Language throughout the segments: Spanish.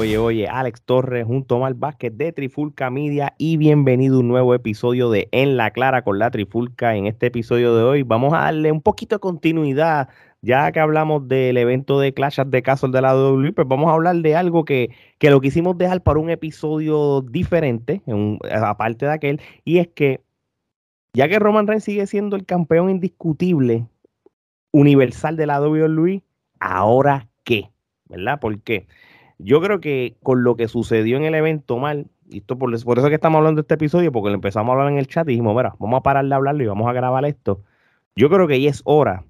Oye, oye, Alex Torres junto a Omar Vázquez de Trifulca Media y bienvenido a un nuevo episodio de En la Clara con la Trifulca. En este episodio de hoy vamos a darle un poquito de continuidad, ya que hablamos del evento de Clash de Castle de la WWE, pues vamos a hablar de algo que, que lo quisimos dejar para un episodio diferente, aparte de aquel, y es que ya que Roman Reigns sigue siendo el campeón indiscutible universal de la WWE, ¿ahora qué? ¿Verdad? ¿Por qué? Yo creo que con lo que sucedió en el evento mal, y esto por, por eso que estamos hablando de este episodio, porque lo empezamos a hablar en el chat y dijimos, mira, vamos a parar de hablarlo y vamos a grabar esto. Yo creo que ya es hora,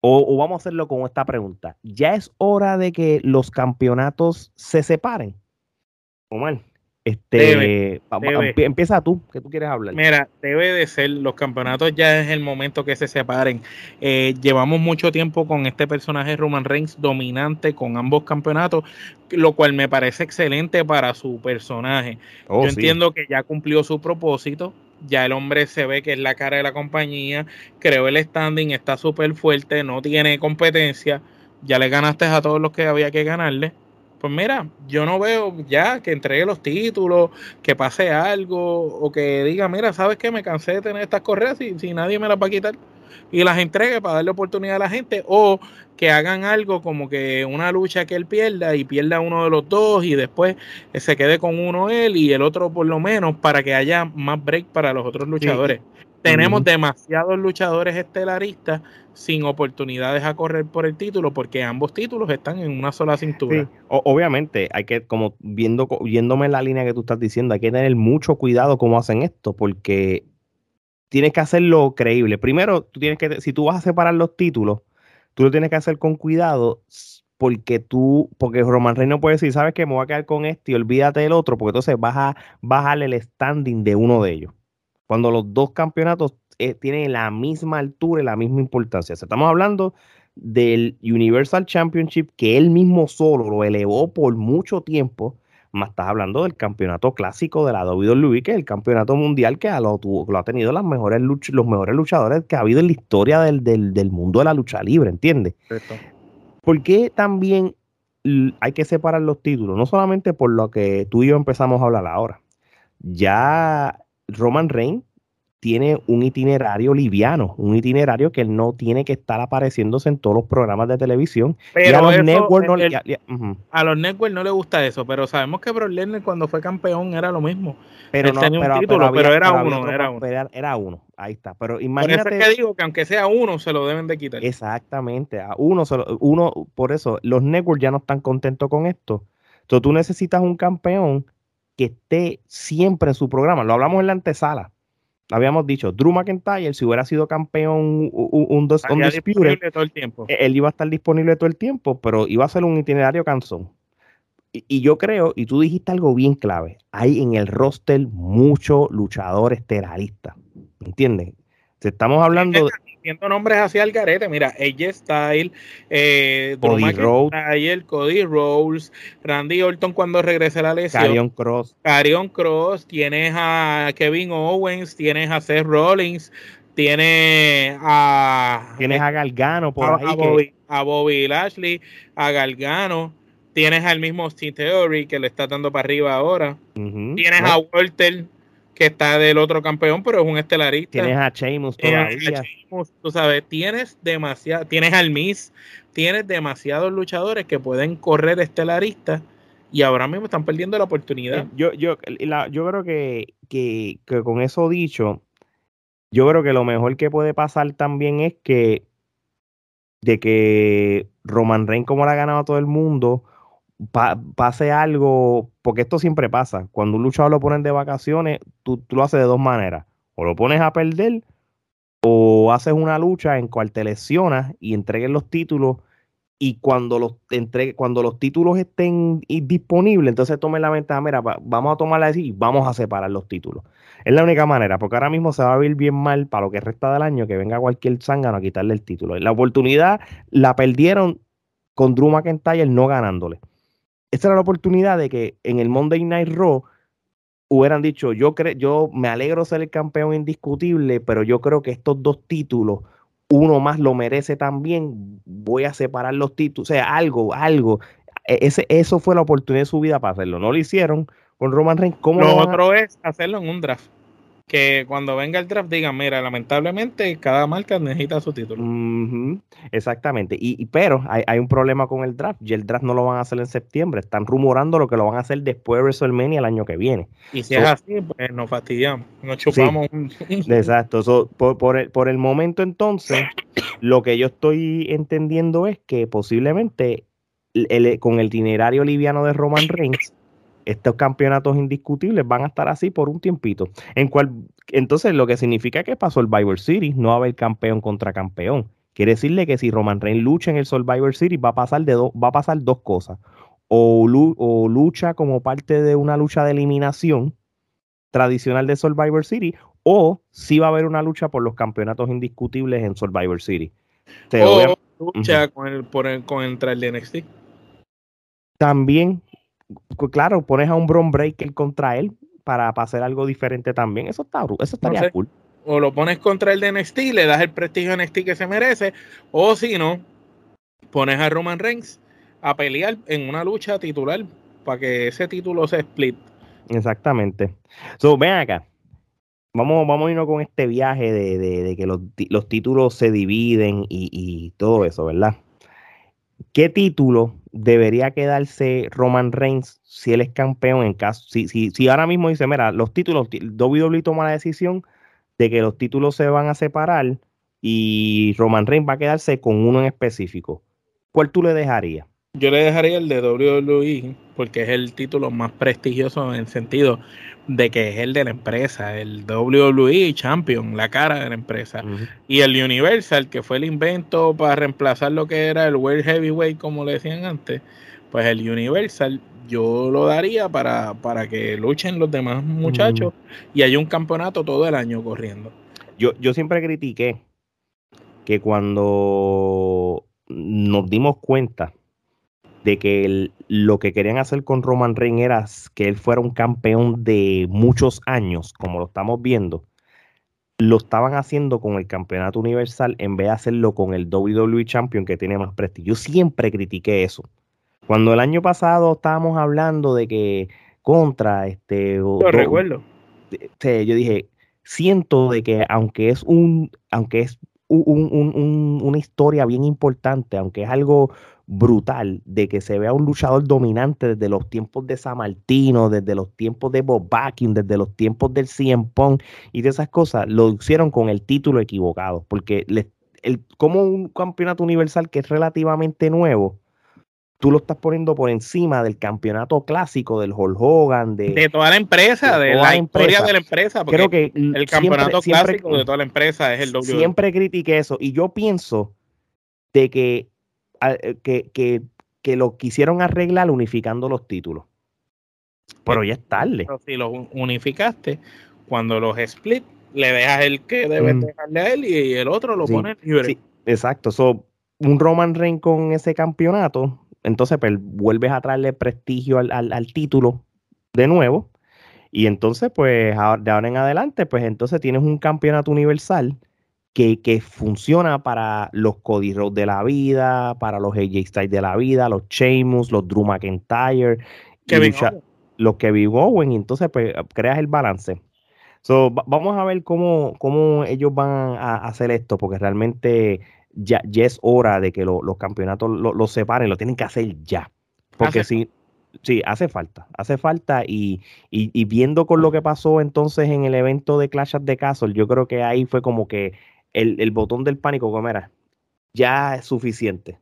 o, o vamos a hacerlo con esta pregunta, ya es hora de que los campeonatos se separen. Omar. Este, empieza tú, que tú quieres hablar. Mira, debe de ser, los campeonatos ya es el momento que se separen. Eh, llevamos mucho tiempo con este personaje Roman Reigns dominante con ambos campeonatos, lo cual me parece excelente para su personaje. Oh, Yo entiendo que ya cumplió su propósito, ya el hombre se ve que es la cara de la compañía, creó el standing, está súper fuerte, no tiene competencia, ya le ganaste a todos los que había que ganarle pues mira, yo no veo ya que entregue los títulos, que pase algo, o que diga, mira, ¿sabes qué? Me cansé de tener estas correas y si nadie me las va a quitar. Y las entregue para darle oportunidad a la gente, o que hagan algo como que una lucha que él pierda y pierda uno de los dos y después se quede con uno él y el otro por lo menos para que haya más break para los otros luchadores. Tenemos demasiados luchadores estelaristas sin oportunidades a correr por el título porque ambos títulos están en una sola cintura. obviamente, hay que, como viendo, viéndome en la línea que tú estás diciendo, hay que tener mucho cuidado cómo hacen esto porque tienes que hacerlo creíble. Primero, tú tienes que, si tú vas a separar los títulos, tú lo tienes que hacer con cuidado porque tú, porque Roman Reigns no puede decir, sabes que me voy a quedar con este y olvídate del otro, porque entonces vas a bajarle el standing de uno de ellos cuando los dos campeonatos eh, tienen la misma altura y la misma importancia. estamos hablando del Universal Championship que él mismo solo lo elevó por mucho tiempo, más estás hablando del campeonato clásico de la WWE, que es el campeonato mundial que lo, lo ha tenido las mejores los mejores luchadores que ha habido en la historia del, del, mundo de la lucha libre, ¿entiendes? ¿Por qué también hay que separar los títulos? No solamente por lo que tú y yo empezamos a hablar ahora. Ya Roman Reigns tiene un itinerario liviano, un itinerario que él no tiene que estar apareciéndose en todos los programas de televisión. Pero a los networks no, le, a los networks no le gusta eso, pero sabemos que Brock Lesnar cuando fue campeón era lo mismo. Pero no, tenía un título, pero, era uno, era uno. Era, uno, ahí está. Pero imagínate. Por eso es que digo que aunque sea uno, se lo deben de quitar. Exactamente, a uno, uno, por eso, los networks ya no están contentos con esto. Entonces tú necesitas un campeón que esté siempre en su programa. Lo hablamos en la antesala. Habíamos dicho, Drew McIntyre, si hubiera sido campeón un, un, dos, todo el tiempo. E, él iba a estar disponible todo el tiempo, pero iba a ser un itinerario cansón. Y, yo creo, y tú dijiste algo bien clave, hay en el roster muchos luchadores terroristas. ¿Entiendes? Estamos hablando de nombres hacia el garete. Mira, AJ Style, eh, Cody Rhodes, Cody Rhodes, Randy Orton cuando regrese la lesión. Carion Cross. Carion Cross, tienes a Kevin Owens, tienes a Seth Rollins, tienes a. Tienes a Galgano por a, ahí. A Bobby, Lashley, a Galgano. Tienes al mismo Steve Theory que le está dando para arriba ahora. Tienes a Walter que está del otro campeón, pero es un estelarista. Tienes a Sheamus todavía. tú sabes, tienes demasiado, tienes al Miss, tienes demasiados luchadores que pueden correr estelaristas y ahora mismo están perdiendo la oportunidad. Eh, yo, yo, yo creo que, que, que con eso dicho, yo creo que lo mejor que puede pasar también es que de que Roman Reigns, como le ha ganado a todo el mundo, pase algo, porque esto siempre pasa, cuando un luchador lo ponen de vacaciones, tú, lo haces de dos maneras, o lo pones a perder, o haces una lucha en cual te lesionas y entregues los títulos, y cuando los, entregue, cuando los títulos estén disponibles, entonces tomen la ventaja, mira, vamos a tomarla así y vamos a separar los títulos. Es la única manera, porque ahora mismo se va a ver bien mal para lo que resta del año que venga cualquier zángano a quitarle el título. La oportunidad la perdieron con Drew McIntyre no ganándole esta era la oportunidad de que en el Monday Night Raw hubieran dicho, yo creo, yo me alegro ser el campeón indiscutible, pero yo creo que estos dos títulos, uno más lo merece también, voy a separar los títulos, o sea, algo, algo. E, ese, eso fue la oportunidad de su vida para hacerlo. No lo hicieron con Roman Reigns. ¿Cómo lo otro es hacerlo en un draft que cuando venga el draft digan, mira, lamentablemente cada marca necesita su título. Exactamente. Y, pero hay, un problema con el draft. Y el draft no lo van a hacer en septiembre. Están rumorando lo que lo van a hacer después de WrestleMania el año que viene. Y si es así, pues nos fastidiamos, nos chupamos. Exacto. por, el, momento entonces, lo que yo estoy entendiendo es que posiblemente con el itinerario liviano de Roman Reigns estos campeonatos indiscutibles van a estar así por un tiempito. En cual, entonces, lo que significa que para Survivor Series no va a haber campeón contra campeón. Quiere decirle que si Roman Reigns lucha en el Survivor Series, va a pasar, de va a pasar dos cosas. O, o, lucha como parte de una lucha de eliminación tradicional de Survivor Series, o si va a haber una lucha por los campeonatos indiscutibles en Survivor Series. o lucha con el, por el, con el, de NXT. También claro, pones a un Bron Breaker contra él para, hacer algo diferente también. Eso, está, eso estaría cool. O lo pones contra el de NXT, le das el prestigio a NXT que se merece, o si no, pones a Roman Reigns a pelear en una lucha titular para que ese título se split. Exactamente. So, ven acá. Vamos, vamos a irnos con este viaje de, que los, títulos se dividen y, y todo eso, ¿verdad? ¿Qué título debería quedarse Roman Reigns si él es campeón en caso, si, si, si ahora mismo dice, mira, los títulos, WWE toma la decisión de que los títulos se van a separar y Roman Reigns va a quedarse con uno en específico. ¿Cuál tú le dejarías? Yo le dejaría el de WWE porque es el título más prestigioso en el sentido de que es el de la empresa, el WWE Champion, la cara de la empresa. Y el Universal, que fue el invento para reemplazar lo que era el World Heavyweight, como le decían antes, pues el Universal yo lo daría para, para que luchen los demás muchachos y haya un campeonato todo el año corriendo. Yo, yo siempre critiqué que cuando nos dimos cuenta de que lo que querían hacer con Roman Reigns era que él fuera un campeón de muchos años, como lo estamos viendo. Lo estaban haciendo con el campeonato universal en vez de hacerlo con el WWE Champion que tiene más prestigio. Yo siempre critiqué eso. Cuando el año pasado estábamos hablando de que contra este. Lo recuerdo. yo dije, siento de que aunque es un, aunque es una historia bien importante, aunque es algo brutal de que se vea un luchador dominante desde los tiempos de San Martino, desde los tiempos de Bob Backing, desde los tiempos del CM Punk y de esas cosas, lo hicieron con el título equivocado, porque el, como un campeonato universal que es relativamente nuevo, tú lo estás poniendo por encima del campeonato clásico del Hulk Hogan, de, toda la empresa, de, la, historia de la empresa. Creo que el campeonato clásico de toda la empresa es el WWE. Siempre critiqué eso y yo pienso de que eh, que, que, lo quisieron arreglar unificando los títulos. Pero ya es tarde. si los unificaste, cuando los split, le dejas el que debes mm. dejarle a él y el otro lo pones libre. exacto. So, un Roman Reigns con ese campeonato, entonces pues, vuelves a traerle prestigio al, al, título de nuevo. Y entonces, pues, de ahora en adelante, pues entonces tienes un campeonato universal que, funciona para los Cody Rhodes de la vida, para los AJ Styles de la vida, los Sheamus, los Drew McIntyre, los Kevin Owen, y entonces pues creas el balance. So, vamos a ver cómo, cómo ellos van a, hacer esto, porque realmente ya, es hora de que los campeonatos los separen, lo tienen que hacer ya. Porque si, sí, hace falta, hace falta y, y, viendo con lo que pasó entonces en el evento de Clash of the Castle, yo creo que ahí fue como que el, botón del pánico, como era, ya es suficiente.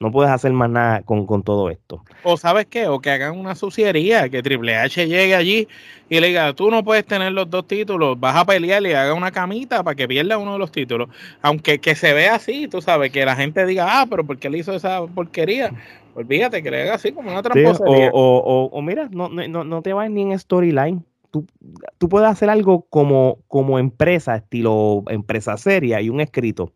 No puedes hacer más nada con, todo esto. O sabes qué, o que hagan una suciería, que Triple H llegue allí y le diga, tú no puedes tener los dos títulos, vas a pelear y haga una camita para que pierda uno de los títulos. Aunque que se vea así, tú sabes, que la gente diga, ah, pero ¿por qué le hizo esa porquería? Olvídate que le haga así como una tramposería. o, o, mira, no, no, no te vayas ni en storyline tú, puedes hacer algo como, como empresa, estilo empresa seria y un escrito.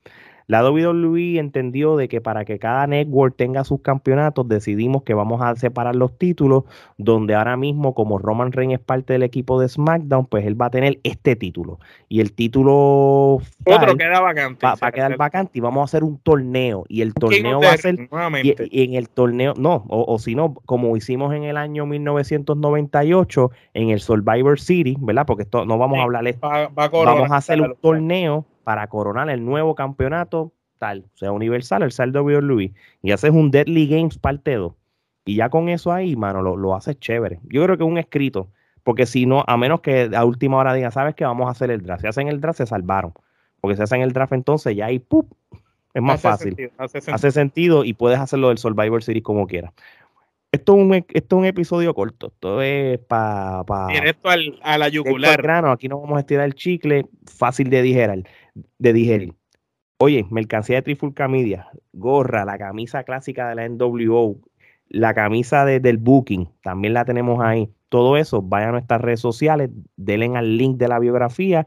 La WWE entendió de que para que cada network tenga sus campeonatos, decidimos que vamos a separar los títulos, donde ahora mismo, como Roman Reigns es parte del equipo de SmackDown, pues él va a tener este título. Y el título otro queda vacante. Va, a quedar vacante y vamos a hacer un torneo. Y el torneo va a ser. Y, en el torneo, no, o, si no, como hicimos en el año 1998 en el Survivor City, ¿verdad? Porque esto no vamos a hablar. vamos a hacer un torneo para coronar el nuevo campeonato tal, sea universal, el saldo WWE. Y haces un Deadly Games parte 2. Y ya con eso ahí, mano, lo, lo haces chévere. Yo creo que es un escrito. Porque si no, a menos que a última hora diga, ¿sabes que Vamos a hacer el draft. Si hacen el draft, se salvaron. Porque si hacen el draft, entonces ya ahí, ¡pup! Es más fácil. hace, sentido. y puedes hacerlo del Survivor Series como quieras. Esto es, un, esto es un episodio corto. Esto es para. Pa, Directo al, a la yugular. Grano. Aquí no vamos a estirar el chicle. Fácil de digerir. De digerir. Oye, mercancía de Trifulca Media. Gorra, la camisa clásica de la NWO. La camisa del Booking. También la tenemos ahí todo eso, vayan a nuestras redes sociales, denle al link de la biografía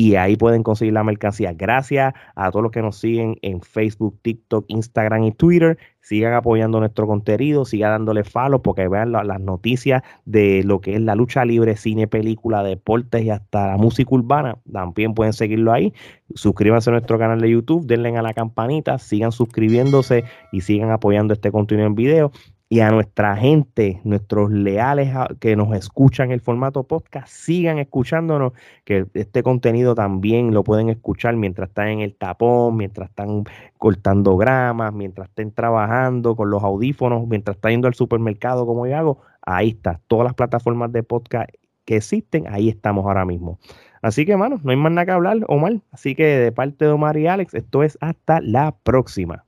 y ahí pueden conseguir la mercancía. Gracias a todos los que nos siguen en Facebook, TikTok, Instagram y Twitter. Sigan apoyando nuestro contenido, sigan dándole follow porque vean las noticias de lo que es la lucha libre, cine, película, deportes y hasta la música urbana. También pueden seguirlo ahí. Suscríbanse a nuestro canal de YouTube, denle a la campanita, sigan suscribiéndose y sigan apoyando este contenido en video y a nuestra gente, nuestros leales que nos escuchan el formato podcast, sigan escuchándonos, que este contenido también lo pueden escuchar mientras están en el tapón, mientras están cortando gramas, mientras estén trabajando con los audífonos, mientras están yendo al supermercado como yo hago. Ahí está, todas las plataformas de podcast que existen, ahí estamos ahora mismo. Así que, hermano, no hay más nada que hablar, Omar. Así que de parte de Omar y Alex, esto es hasta la próxima.